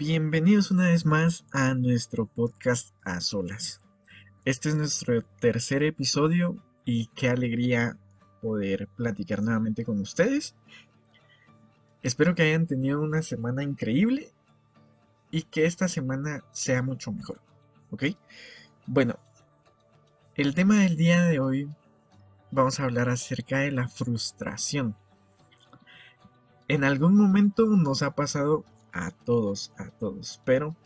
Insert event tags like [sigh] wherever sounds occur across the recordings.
Bienvenidos una vez más a nuestro podcast a solas. Este es nuestro tercer episodio y qué alegría poder platicar nuevamente con ustedes. Espero que hayan tenido una semana increíble y que esta semana sea mucho mejor. ¿Ok? Bueno, el tema del día de hoy vamos a hablar acerca de la frustración. En algún momento nos ha pasado a todos, a todos. Pero,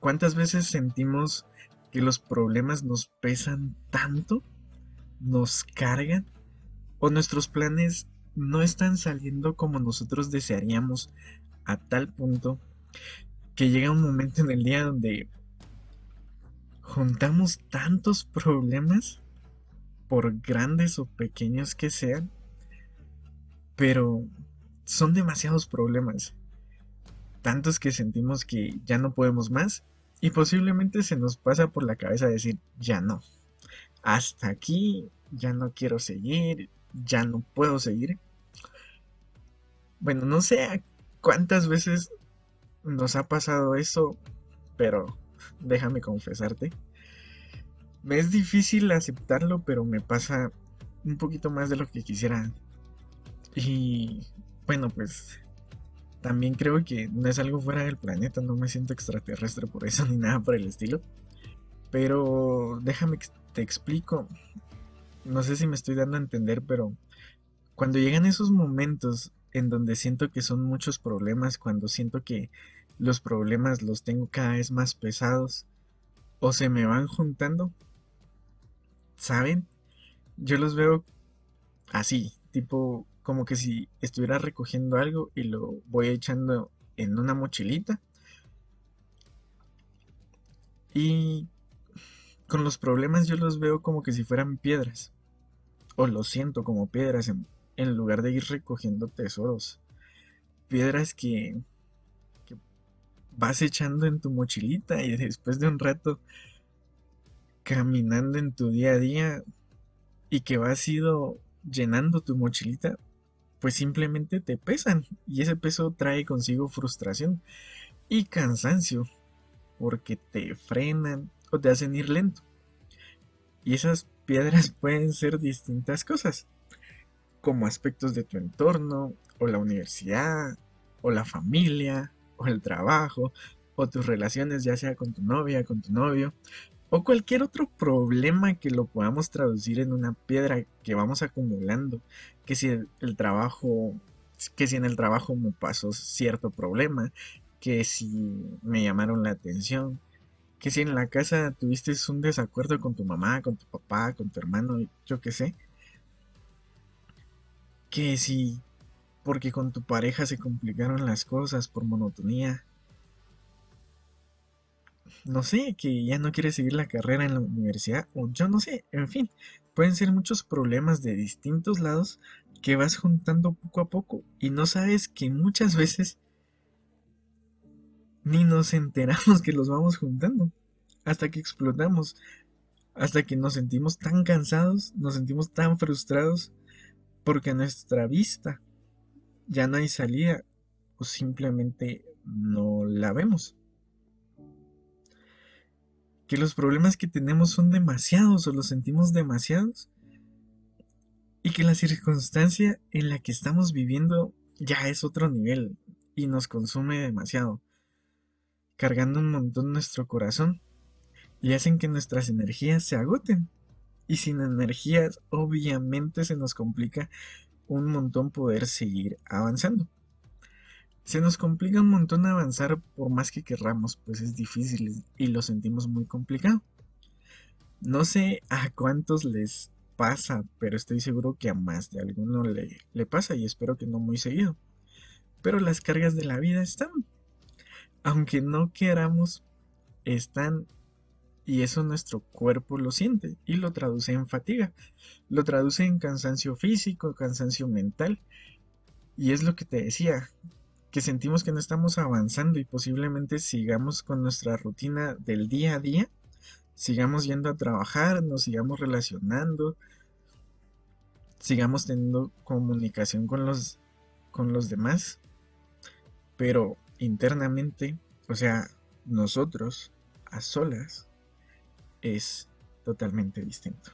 ¿cuántas veces sentimos que los problemas nos pesan tanto? ¿Nos cargan? ¿O nuestros planes no están saliendo como nosotros desearíamos a tal punto que llega un momento en el día donde juntamos tantos problemas, por grandes o pequeños que sean, pero son demasiados problemas tantos que sentimos que ya no podemos más y posiblemente se nos pasa por la cabeza decir, ya no, hasta aquí, ya no quiero seguir, ya no puedo seguir. Bueno, no sé cuántas veces nos ha pasado eso, pero déjame confesarte. Me es difícil aceptarlo, pero me pasa un poquito más de lo que quisiera. Y bueno, pues también creo que no es algo fuera del planeta, no me siento extraterrestre por eso [laughs] ni nada por el estilo. Pero déjame que te explico. No sé si me estoy dando a entender, pero cuando llegan esos momentos en donde siento que son muchos problemas, cuando siento que los problemas los tengo cada vez más pesados o se me van juntando, ¿saben? Yo los veo así, tipo como que si estuviera recogiendo algo y lo voy echando en una mochilita. Y con los problemas yo los veo como que si fueran piedras. O los siento como piedras en, lugar de ir recogiendo tesoros. Piedras que, que vas echando en tu mochilita y después de un rato caminando en tu día a día y que vas ido llenando tu mochilita, pues simplemente te pesan y ese peso trae consigo frustración y cansancio porque te frenan o te hacen ir lento. Y esas piedras [laughs] pueden ser distintas cosas, como aspectos de tu entorno, o la universidad, o la familia, o el trabajo, o tus relaciones, ya sea con tu novia, con tu novio, o cualquier otro problema que lo podamos traducir en una piedra que vamos acumulando, que si el, trabajo, que si en el trabajo me pasó cierto problema, que si me llamaron la atención, que si en la casa tuviste un desacuerdo con tu mamá, con tu papá, con tu hermano, yo qué sé, que si porque con tu pareja se complicaron las cosas por monotonía, no sé, que ya no quiere seguir la carrera en la universidad, o yo no sé, en fin, pueden ser muchos problemas de distintos lados que vas juntando poco a poco y no sabes que muchas veces ni nos enteramos que los vamos juntando hasta que explotamos, hasta que nos sentimos tan cansados, nos sentimos tan frustrados porque a nuestra vista ya no hay salida o simplemente no la vemos que los problemas que tenemos son demasiados o los sentimos demasiados y que la circunstancia en la que estamos viviendo ya es otro nivel y nos consume demasiado, cargando un montón nuestro corazón y hacen que nuestras energías se agoten. Y sin energías obviamente se nos complica un montón poder seguir avanzando. Se nos complica un montón avanzar por más que querramos, pues es difícil y lo sentimos muy complicado. No sé a cuántos les pasa, pero estoy seguro que a más de alguno le, le pasa y espero que no muy seguido. Pero las cargas de la vida están. Aunque no queramos, están y eso nuestro cuerpo lo siente y lo traduce en fatiga, lo traduce en cansancio físico, cansancio mental. Y es lo que te decía, que sentimos que no estamos avanzando y posiblemente sigamos con nuestra rutina del día a día, sigamos yendo a trabajar, nos sigamos relacionando, sigamos teniendo comunicación con los, con los demás, pero internamente, o sea, nosotros a solas, es totalmente distinto.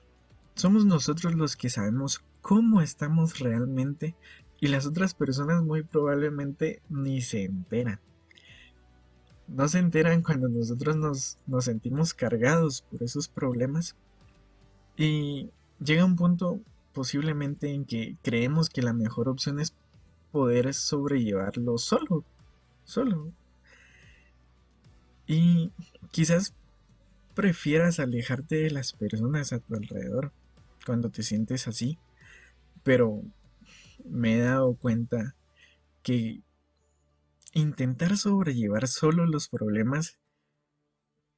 Somos nosotros los que sabemos cómo estamos realmente y las otras personas muy probablemente ni se enteran. No se enteran cuando nosotros nos, nos sentimos cargados por esos problemas y llega un punto posiblemente en que creemos que la mejor opción es poder sobrellevarlo solo, solo. Y quizás prefieras alejarte de las personas a tu alrededor cuando te sientes así, pero me he dado cuenta que intentar sobrellevar solo los problemas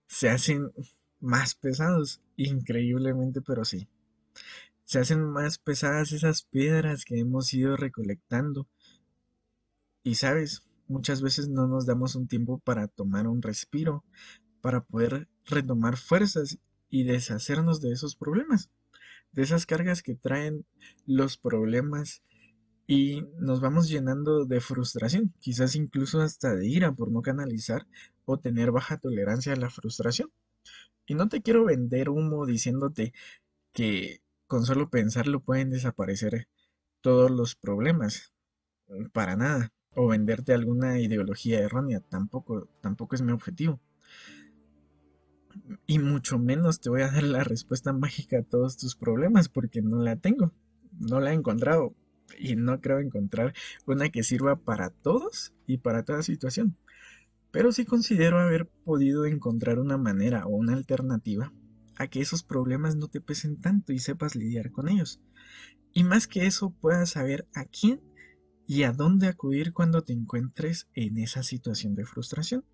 se hacen más pesados, increíblemente, pero sí. Se hacen más pesadas esas piedras que hemos ido recolectando. Y sabes, muchas veces no nos damos un tiempo para tomar un respiro, para poder retomar fuerzas y deshacernos de esos problemas, de esas cargas que traen los problemas y nos vamos llenando de frustración, quizás incluso hasta de ira por no canalizar o tener baja tolerancia a la frustración. Y no te quiero vender humo diciéndote que con solo pensarlo pueden desaparecer todos los problemas, para nada, o venderte alguna ideología errónea, tampoco, tampoco es mi objetivo. Y mucho menos te voy a dar la respuesta mágica a todos tus problemas porque no la tengo, no la he encontrado y no creo encontrar una que sirva para todos y para toda situación. Pero sí considero haber podido encontrar una manera o una alternativa a que esos problemas no te pesen tanto y sepas lidiar con ellos. Y más que eso, puedas saber a quién y a dónde acudir cuando te encuentres en esa situación de frustración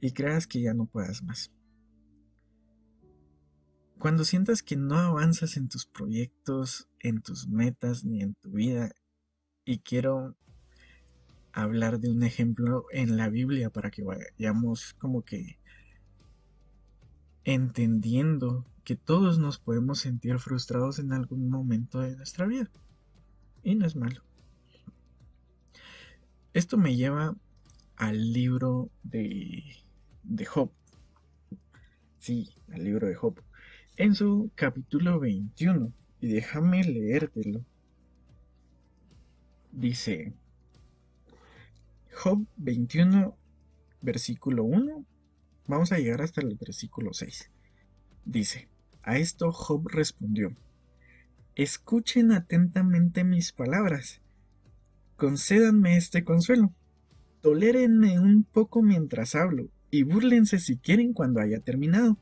y creas que ya no puedas más. Cuando sientas que no avanzas en tus proyectos, en tus metas ni en tu vida, y quiero hablar de un ejemplo en la Biblia para que vayamos como que entendiendo que todos nos podemos sentir frustrados en algún momento de nuestra vida. Y no es malo. Esto me lleva al libro de, de Job. Sí, al libro de Job en su capítulo 21. Y déjame leértelo. Dice Job 21, versículo 1. Vamos a llegar hasta el versículo 6. Dice, a esto Job respondió, escuchen atentamente mis palabras, concédanme este consuelo, tolérenme un poco mientras hablo, y búrlense si quieren cuando haya terminado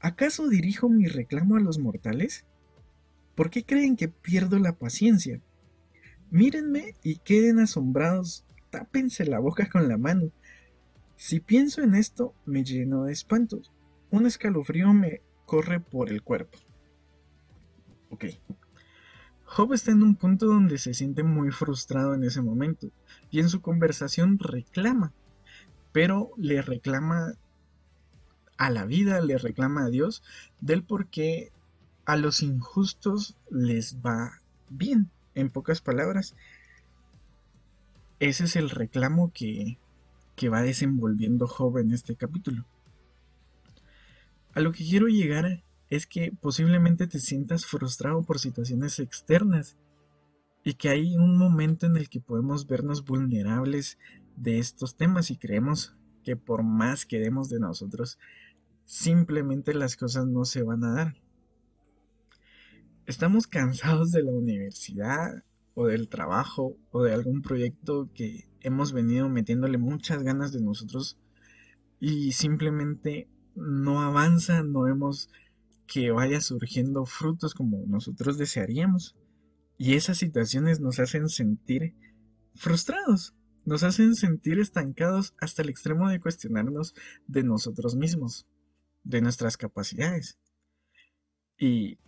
¿Acaso dirijo mi reclamo a los mortales? ¿Por qué creen que pierdo la paciencia? Mírenme y queden asombrados, tápense la boca con la mano. Si pienso en esto, me lleno de espantos. Un escalofrío me corre por el cuerpo. Ok. Job está en un punto donde se siente muy frustrado en ese momento y en su conversación reclama, pero le reclama a la vida, le reclama a Dios del por qué a los injustos les va bien. En pocas palabras, ese es el reclamo que, que va desenvolviendo Job en este capítulo. A lo que quiero llegar es que posiblemente te sientas frustrado por situaciones externas y que hay un momento en el que podemos vernos vulnerables de estos temas y creemos que por más que demos de nosotros, simplemente las cosas no se van a dar. Estamos cansados de la universidad o del trabajo o de algún proyecto que hemos venido metiéndole muchas ganas de nosotros y simplemente no avanza, no vemos que vaya surgiendo frutos como nosotros desearíamos. Y esas situaciones nos hacen sentir frustrados, nos hacen sentir estancados hasta el extremo de cuestionarnos de nosotros mismos de nuestras capacidades. Y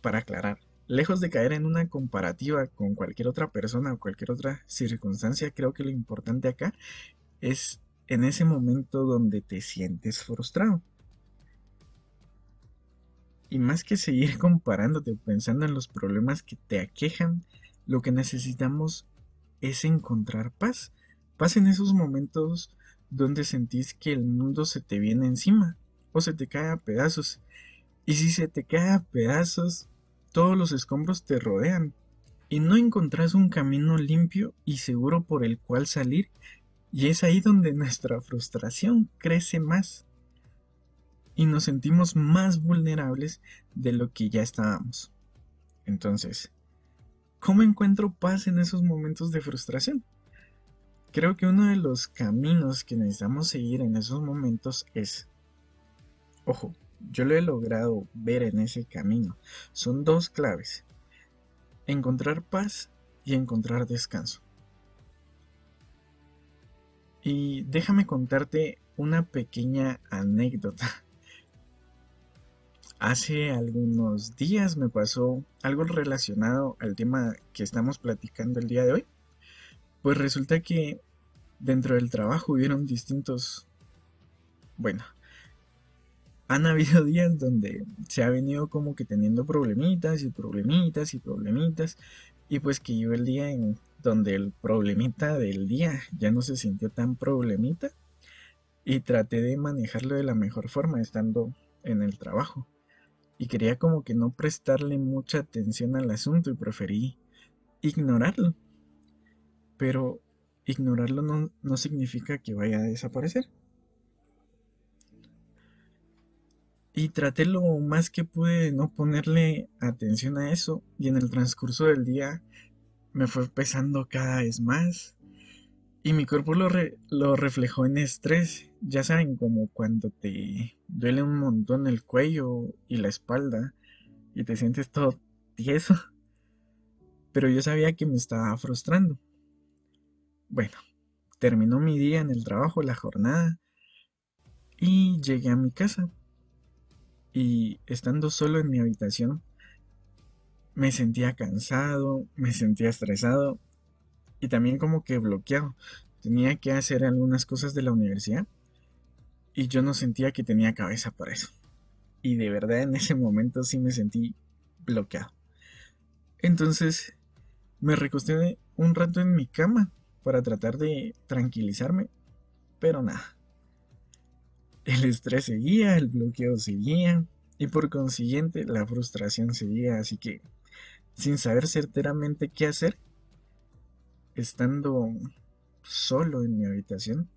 para aclarar, lejos de caer en una comparativa con cualquier otra persona o cualquier otra circunstancia, creo que lo importante acá es en ese momento donde te sientes frustrado. Y más que seguir [laughs] comparándote o pensando en los problemas que te aquejan, lo que necesitamos es encontrar paz, Pasen esos momentos donde sentís que el mundo se te viene encima o se te cae a pedazos. Y si se te cae a pedazos, todos los escombros te rodean y no encontrás un camino limpio y seguro por el cual salir, y es ahí donde nuestra frustración crece más y nos sentimos más vulnerables de lo que ya estábamos. Entonces, ¿cómo encuentro paz en esos momentos de frustración? Creo que uno de los caminos que necesitamos seguir en esos momentos es, ojo, yo lo he logrado ver en ese camino. Son dos claves encontrar paz y encontrar descanso. Y déjame contarte una pequeña anécdota. [laughs] Hace algunos días me pasó algo relacionado al tema que estamos platicando el día de hoy. Pues resulta que dentro del trabajo hubieron distintos, bueno, han habido [laughs] días donde se ha venido como que teniendo problemitas y problemitas y problemitas y pues que yo el día en donde el problemita del día ya no se sintió tan problemita y traté de manejarlo de la mejor forma estando en el trabajo. Y quería como que no prestarle mucha atención al asunto y preferí ignorarlo. Pero ignorarlo no, no significa que vaya a desaparecer Y traté lo más que pude no ponerle atención a eso y en el transcurso del día me fue pesando cada vez más y mi cuerpo lo, lo reflejó en estrés. Ya saben, como cuando te duele un montón el cuello y la espalda y te sientes todo tieso. Pero yo sabía que me estaba frustrando. Bueno, terminó mi día en el trabajo, la jornada, y llegué a mi casa y estando solo en mi habitación me sentía cansado, me sentía estresado y también como que bloqueado. Tenía que hacer algunas cosas de la universidad y yo no sentía que tenía cabeza para eso. Y de verdad en ese momento sí me sentí bloqueado. Entonces me recosté un rato en mi cama para tratar de tranquilizarme, pero nada. El estrés seguía, el bloqueo seguía y por consiguiente la frustración seguía, así que sin saber certeramente qué hacer, estando solo en mi habitación,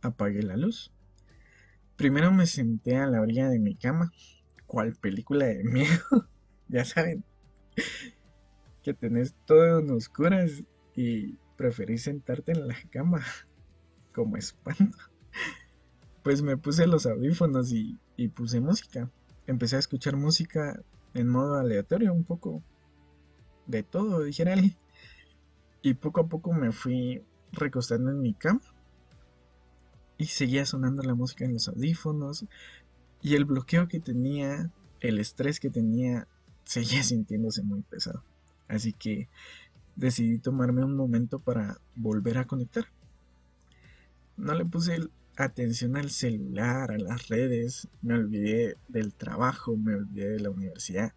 apagué la luz. Primero me senté a la orilla de mi cama, cual película de miedo, [laughs] ya saben, que tenés todo en oscuras y preferís sentarte en la cama como espanto pues me puse los audífonos y, puse música. Empecé a escuchar música en modo aleatorio, un poco de todo, dijera alguien. Y poco a poco me fui recostando en mi cama. Y seguía sonando la música en los audífonos. Y el bloqueo que tenía, el estrés que tenía, seguía sintiéndose muy pesado. Así que decidí tomarme un momento para volver a conectar. No le puse atención al celular, a las redes, me olvidé del trabajo, me olvidé de la universidad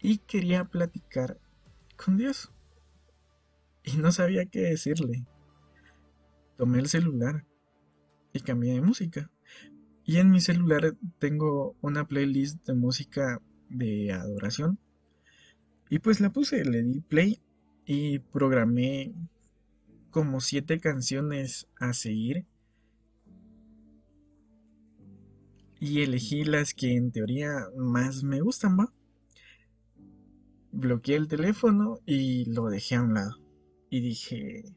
y quería platicar con Dios. Y no sabía qué decirle. Tomé el celular y cambié de música. Y en mi celular tengo una playlist de música de adoración. Y pues la puse, le di play y programé como siete canciones a seguir y elegí las que en teoría más me gustan, ¿va? Bloqueé el teléfono y lo dejé a un lado. Y dije,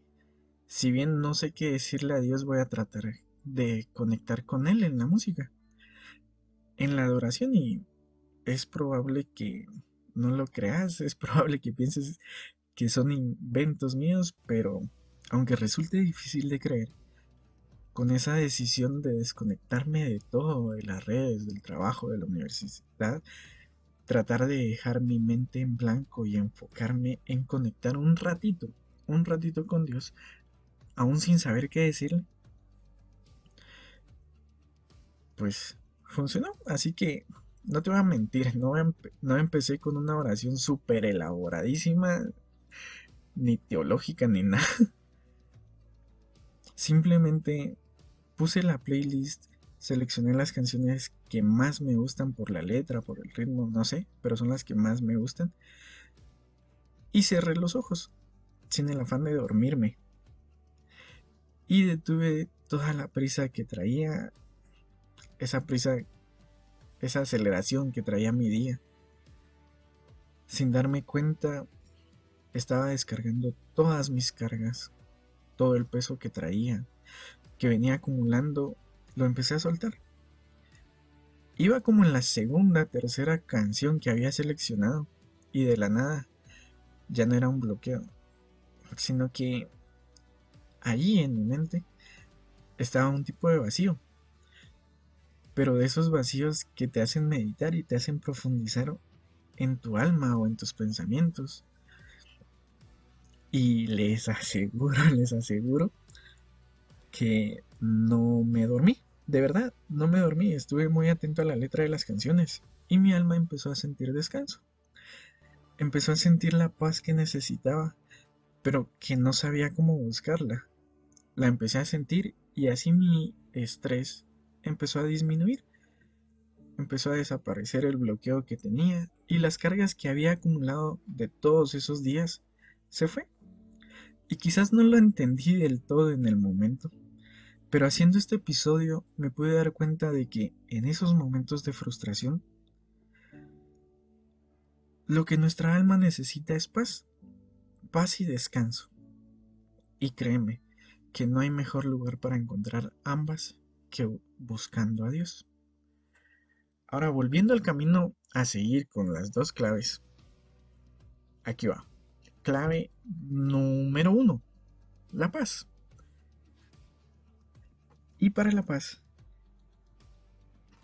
si bien no sé qué decirle a Dios, voy a tratar de conectar con Él en la música, en la adoración y es probable que no lo creas, es [laughs] probable que pienses que son inventos míos, pero aunque resulte difícil de creer, con esa decisión de desconectarme de todo, de las redes, del trabajo, de la universidad, tratar de dejar mi mente en blanco y enfocarme en conectar un ratito, un ratito con Dios, aún sin saber qué decirle, pues funcionó. Así que no te voy a mentir, no, no empecé con una oración súper elaboradísima, ni teológica, ni nada [laughs] Simplemente puse la playlist, seleccioné las canciones que más me gustan por la letra, por el ritmo, no sé, pero son las que más me gustan. Y cerré los ojos, sin el afán de dormirme. Y detuve toda la prisa que traía, esa prisa, esa aceleración que traía mi día. Sin darme cuenta, estaba descargando todas mis cargas, todo el peso que traía, que venía acumulando, lo empecé a soltar. Iba como en la segunda, tercera canción que había seleccionado y de la nada ya no era un bloqueo, sino que allí en mi mente estaba un tipo de vacío. Pero de esos vacíos que te hacen meditar y te hacen profundizar en tu alma o en tus pensamientos. Y les aseguro, [laughs] les aseguro que no me dormí. De verdad, no me dormí. Estuve muy atento a la letra de las canciones y mi alma empezó a sentir descanso. Empezó a sentir la paz que necesitaba, pero que no sabía cómo buscarla. La empecé a sentir y así mi estrés empezó a disminuir. Empezó a desaparecer el bloqueo que tenía y las cargas que había acumulado de todos esos días se fue. Y quizás no lo entendí del todo en el momento, pero haciendo este episodio me pude dar cuenta de que en esos momentos de frustración, lo que nuestra alma necesita es paz, paz y descanso. Y créeme que no hay mejor lugar para encontrar ambas que buscando a Dios. Ahora, volviendo al camino a seguir con las dos claves, aquí va. Clave número uno, la paz. Y para la paz,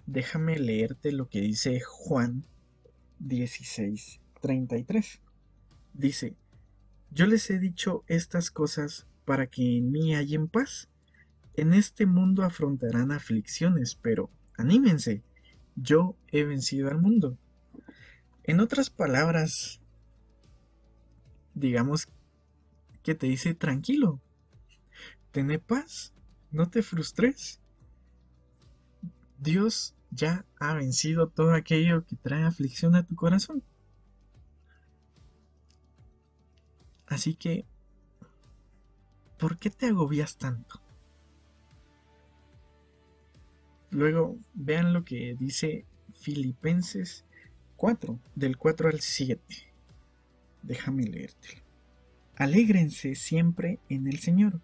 déjame leerte lo que dice Juan 16:33. Dice, yo les he dicho estas cosas para que en mí hayan paz. En este mundo afrontarán aflicciones, pero anímense, yo he vencido al mundo. En otras palabras, digamos que te dice tranquilo, ten paz, no te frustres. Dios ya ha vencido todo aquello que trae aflicción a tu corazón. Así que, ¿por qué te agobias tanto? Luego, vean lo que dice Filipenses 4, del 4 al 7. Déjame leértelo. Alégrense siempre en el Señor.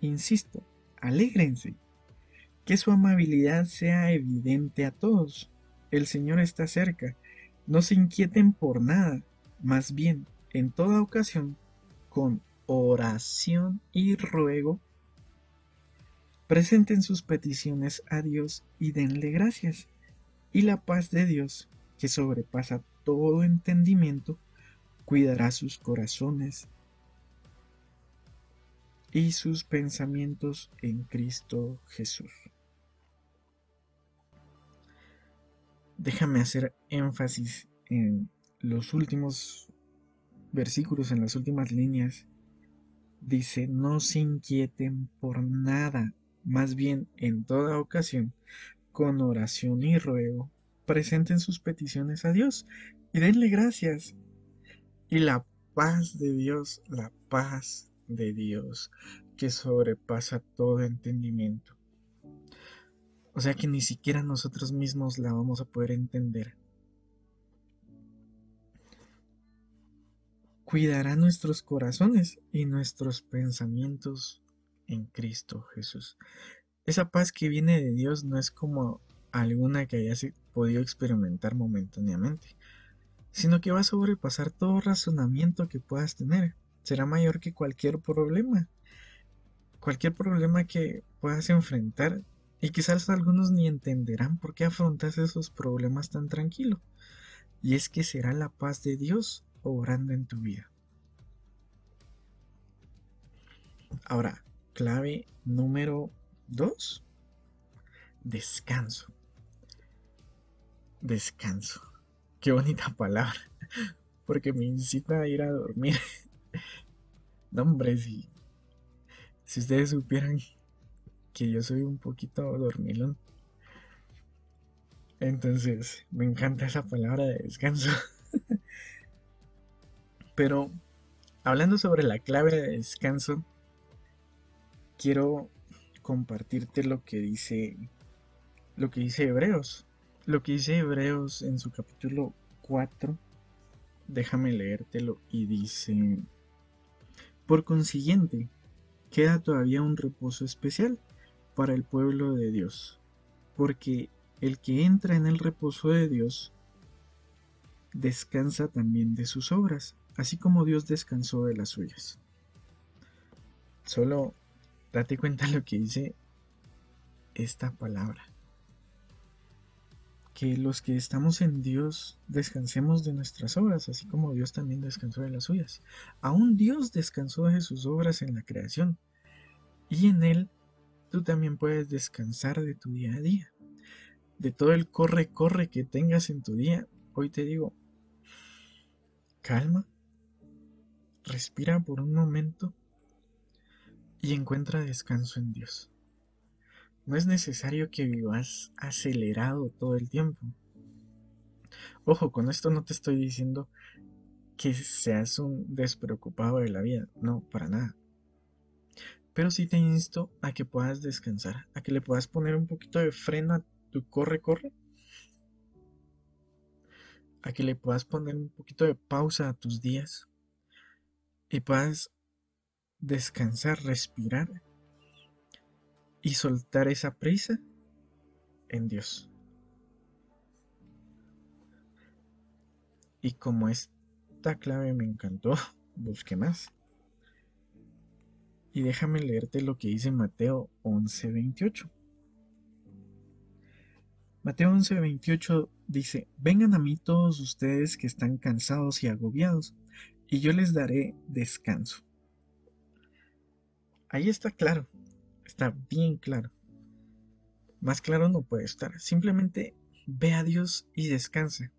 Insisto, alégrense. Que su amabilidad sea evidente a todos. El Señor está cerca. No se inquieten por nada. Más bien, en toda ocasión, con oración y ruego, presenten sus peticiones a Dios y denle gracias. Y la paz de Dios, que sobrepasa todo entendimiento, cuidará sus corazones y sus pensamientos en Cristo Jesús. Déjame hacer énfasis en los últimos versículos, en las últimas líneas. Dice, no se inquieten por nada, más bien en toda ocasión, con oración y ruego, presenten sus peticiones a Dios y denle gracias. Y la paz de Dios, la paz de Dios que sobrepasa todo entendimiento. O sea que ni siquiera nosotros mismos la vamos a poder entender. Cuidará nuestros corazones y nuestros pensamientos en Cristo Jesús. Esa paz que viene de Dios no es como alguna que hayas podido experimentar momentáneamente, sino que va a sobrepasar todo razonamiento que puedas tener será mayor que cualquier problema. Cualquier problema que puedas enfrentar. Y quizás algunos ni entenderán por qué afrontas esos problemas tan tranquilo. Y es que será la paz de Dios obrando en tu vida. Ahora, clave número 2. Descanso. Descanso. Qué bonita palabra. [laughs] Porque me incita a ir a dormir. No, hombre, si, si ustedes supieran que yo soy un poquito dormilón. Entonces, me encanta esa palabra de descanso. [laughs] Pero, hablando sobre la clave de descanso, quiero compartirte lo que dice lo que dice Hebreos. Lo que dice Hebreos en su capítulo 4, déjame leértelo y dice, por consiguiente, queda todavía un reposo especial para el pueblo de Dios, porque el que entra en el reposo de Dios descansa también de sus obras, así como Dios descansó de las suyas. Solo date cuenta lo que dice esta palabra. Que los que estamos en Dios descansemos de nuestras obras, así como Dios también descansó de las suyas. Aún Dios descansó de sus obras en la creación. Y en Él tú también puedes descansar de tu día a día de todo el corre, corre que tengas en tu día, hoy te digo, calma, respira por un momento y encuentra descanso en Dios. No es necesario que vivas acelerado todo el tiempo. Ojo, con esto no te estoy diciendo que seas un despreocupado de la vida, no, para nada. Pero sí te insto a que puedas descansar, a que le puedas poner un poquito de freno a tu corre, corre, a que le puedas poner un poquito de pausa a tus días y puedas descansar, respirar y soltar esa prisa en Dios. Y como esta clave me encantó, [laughs] busqué más. Y déjame leerte lo que dice Mateo 11:28. Mateo 11:28 dice, vengan a mí todos ustedes que están cansados y agobiados, y yo les daré descanso. Ahí está claro, está bien claro. Más claro no puede estar. Simplemente ve a Dios y descansa.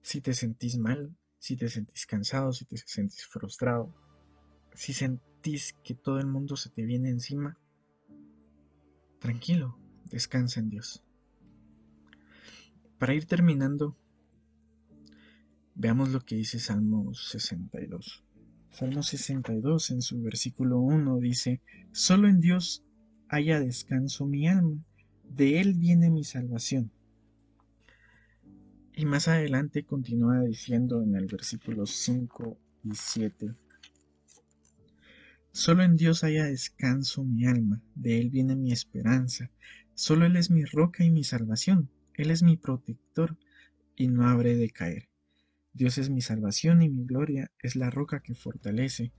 Si te sentís mal, si te sentís cansado, si te sentís frustrado, si sentís que todo el mundo se te viene encima, tranquilo, descansa en Dios. Para ir terminando, veamos lo que dice Salmo 62. Salmo 62 en su versículo 1 dice, Solo en Dios haya descanso mi alma, de Él viene mi salvación. Y más adelante continúa diciendo en el versículo 5 y 7, Solo en Dios haya descanso mi alma, de Él viene mi esperanza, solo Él es mi roca y mi salvación. Él es mi protector y no habré de caer. Dios es mi salvación y mi gloria es la roca que fortalece.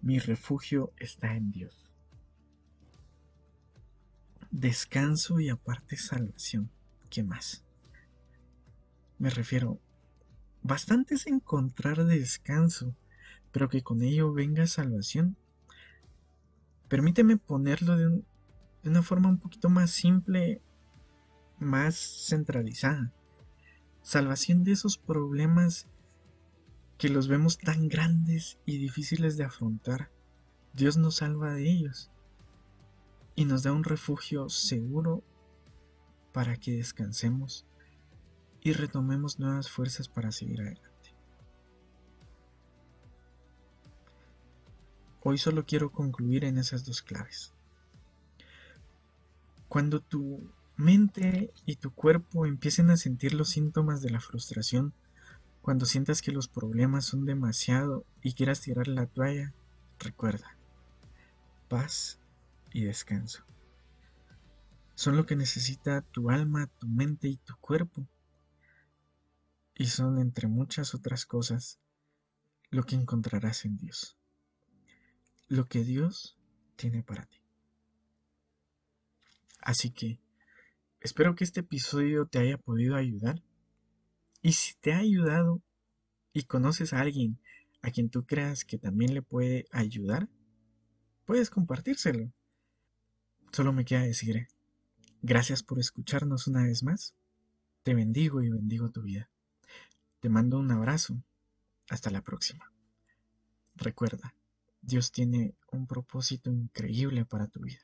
Mi refugio está en Dios. Descanso y aparte salvación. ¿Qué más? Me refiero, bastante es encontrar descanso, pero que con ello venga salvación. Permíteme ponerlo de, de una forma un poquito más simple más centralizada. Salvación de esos problemas que los vemos tan grandes y difíciles de afrontar. Dios nos salva de ellos y nos da un refugio seguro para que descansemos y retomemos nuevas fuerzas para seguir adelante. Hoy solo quiero concluir en esas dos claves. Cuando tu mente y tu cuerpo empiecen a sentir los síntomas de la frustración, cuando sientas que los problemas son demasiado y quieras tirar la toalla, recuerda, paz y descanso. Son lo que necesita tu alma, tu mente y tu cuerpo. Y son, entre muchas otras cosas, lo que encontrarás en Dios. Lo que Dios tiene para ti. Así que, Espero que este episodio te haya podido ayudar. Y si te ha ayudado y conoces a alguien a quien tú creas que también le puede ayudar, puedes compartírselo. Solo me queda decir, gracias por escucharnos una vez más. Te bendigo y bendigo tu vida. Te mando un abrazo. Hasta la próxima. Recuerda, Dios tiene un propósito increíble para tu vida.